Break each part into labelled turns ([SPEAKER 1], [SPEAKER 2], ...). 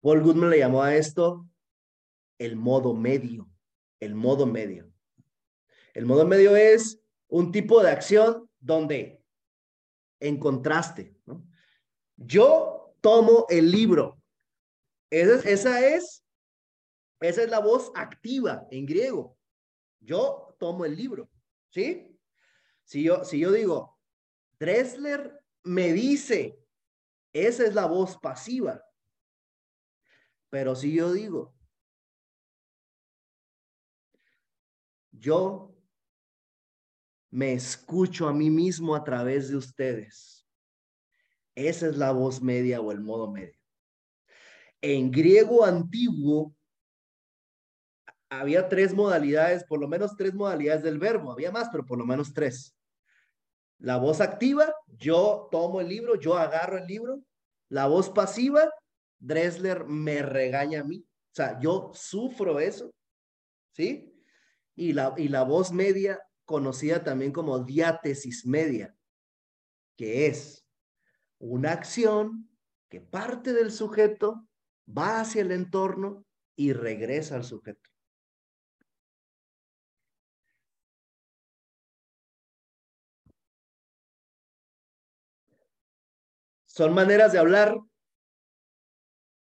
[SPEAKER 1] Paul Goodman le llamó a esto el modo medio, el modo medio. El modo medio es un tipo de acción donde, en contraste, yo tomo el libro. Esa, esa es, esa es la voz activa en griego. Yo tomo el libro, ¿sí? Si yo, si yo digo, Dressler me dice, esa es la voz pasiva. Pero si yo digo, yo me escucho a mí mismo a través de ustedes. Esa es la voz media o el modo medio. En griego antiguo había tres modalidades, por lo menos tres modalidades del verbo. Había más, pero por lo menos tres. La voz activa, yo tomo el libro, yo agarro el libro. La voz pasiva, Dressler me regaña a mí. O sea, yo sufro eso. ¿Sí? Y la, y la voz media, conocida también como diátesis media, que es una acción que parte del sujeto, va hacia el entorno y regresa al sujeto. Son maneras de hablar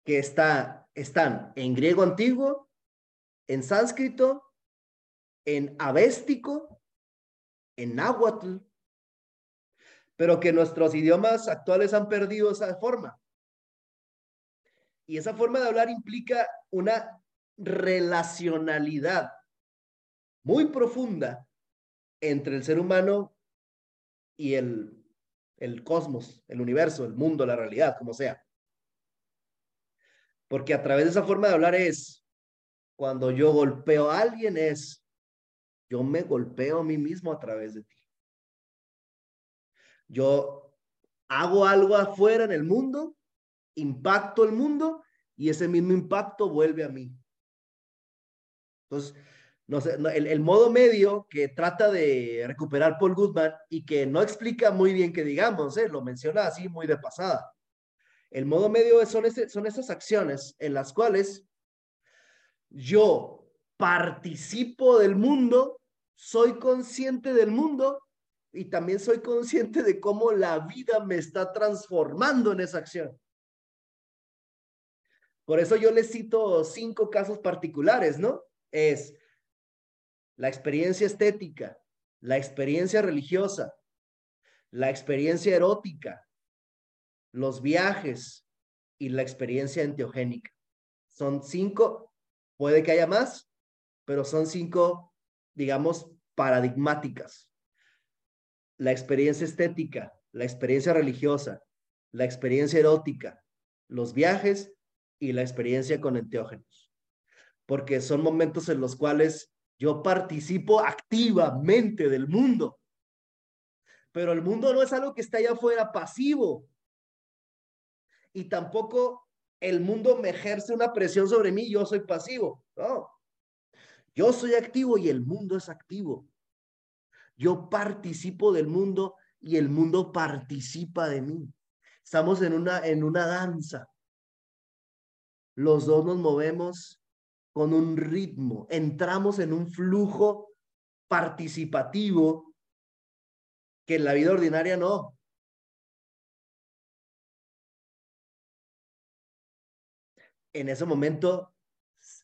[SPEAKER 1] que está, están en griego antiguo, en sánscrito, en avéstico, en náhuatl, pero que nuestros idiomas actuales han perdido esa forma. Y esa forma de hablar implica una relacionalidad muy profunda entre el ser humano y el el cosmos, el universo, el mundo, la realidad, como sea. Porque a través de esa forma de hablar es, cuando yo golpeo a alguien es, yo me golpeo a mí mismo a través de ti. Yo hago algo afuera en el mundo, impacto el mundo y ese mismo impacto vuelve a mí. Entonces, no sé, el, modo medio que trata de recuperar Paul Goodman y que no explica muy bien que digamos, ¿eh? lo menciona así muy de pasada. El modo medio son, son esas acciones en las cuales yo participo del mundo, soy consciente del mundo y también soy consciente de cómo la vida me está transformando en esa acción. Por eso yo les cito cinco casos particulares, ¿no? Es la experiencia estética, la experiencia religiosa, la experiencia erótica, los viajes y la experiencia enteogénica. Son cinco, puede que haya más, pero son cinco, digamos, paradigmáticas. La experiencia estética, la experiencia religiosa, la experiencia erótica, los viajes y la experiencia con enteógenos. Porque son momentos en los cuales yo participo activamente del mundo. Pero el mundo no es algo que está allá afuera pasivo. Y tampoco el mundo me ejerce una presión sobre mí, yo soy pasivo. No. Yo soy activo y el mundo es activo. Yo participo del mundo y el mundo participa de mí. Estamos en una, en una danza. Los dos nos movemos con un ritmo, entramos en un flujo participativo que en la vida ordinaria no. En ese momento,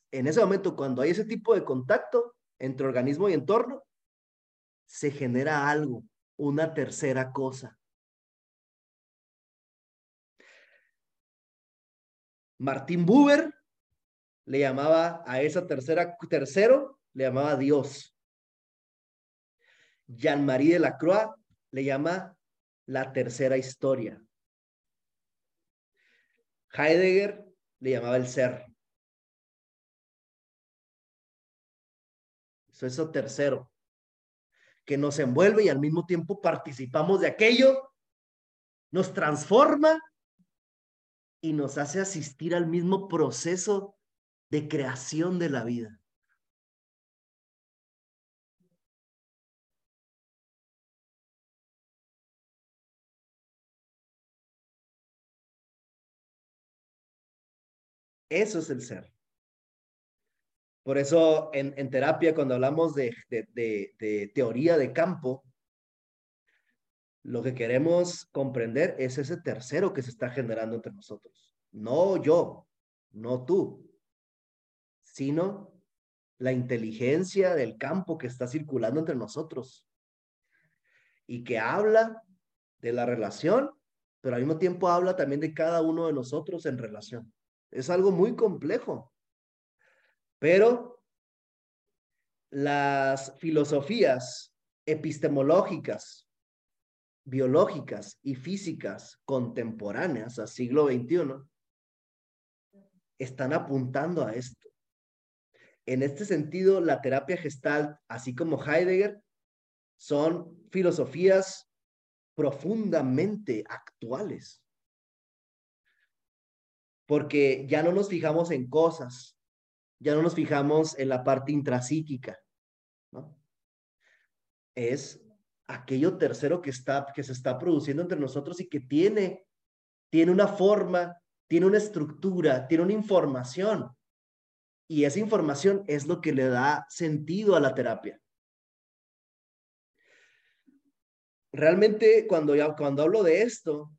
[SPEAKER 1] en ese momento, cuando hay ese tipo de contacto entre organismo y entorno, se genera algo, una tercera cosa. Martín Buber le llamaba a esa tercera, tercero, le llamaba Dios. Jean-Marie de la Croix le llama la tercera historia. Heidegger le llamaba el ser. Eso es eso tercero, que nos envuelve y al mismo tiempo participamos de aquello, nos transforma y nos hace asistir al mismo proceso de creación de la vida. Eso es el ser. Por eso en, terapia, cuando hablamos de, teoría de campo, lo que queremos comprender es ese tercero que se está generando entre nosotros. No yo, no tú, sino la inteligencia del campo que está circulando entre nosotros y que habla de la relación, pero al mismo tiempo habla también de cada uno de nosotros en relación. Es algo muy complejo. Pero las filosofías epistemológicas, biológicas y físicas contemporáneas al siglo XXI están apuntando a esto. En este sentido, la terapia gestal, así como Heidegger, son filosofías profundamente actuales. Porque ya no nos fijamos en cosas, ya no nos fijamos en la parte intrapsíquica. Es aquello tercero que, está, que se está produciendo entre nosotros y que tiene, tiene una forma, tiene una estructura, tiene una información. Y esa información es lo que le da sentido a la terapia. Realmente cuando, ya, cuando hablo de esto,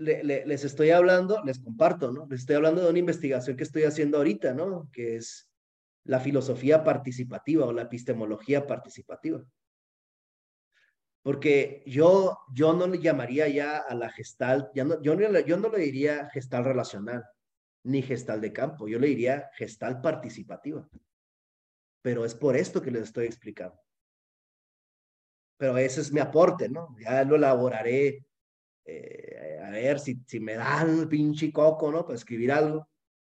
[SPEAKER 1] les estoy hablando, les comparto, ¿no? Les estoy hablando de una investigación que estoy haciendo ahorita, ¿no? Que es la filosofía participativa o la epistemología participativa. Porque yo, yo no le llamaría ya a la gestal, ya no, yo, no, yo no le diría gestal relacional, ni gestal de campo, yo le diría gestal participativa. Pero es por esto que les estoy explicando. Pero ese es mi aporte, ¿no? Ya lo elaboraré eh, a ver si, si me dan un pinche coco, ¿no? Para escribir algo.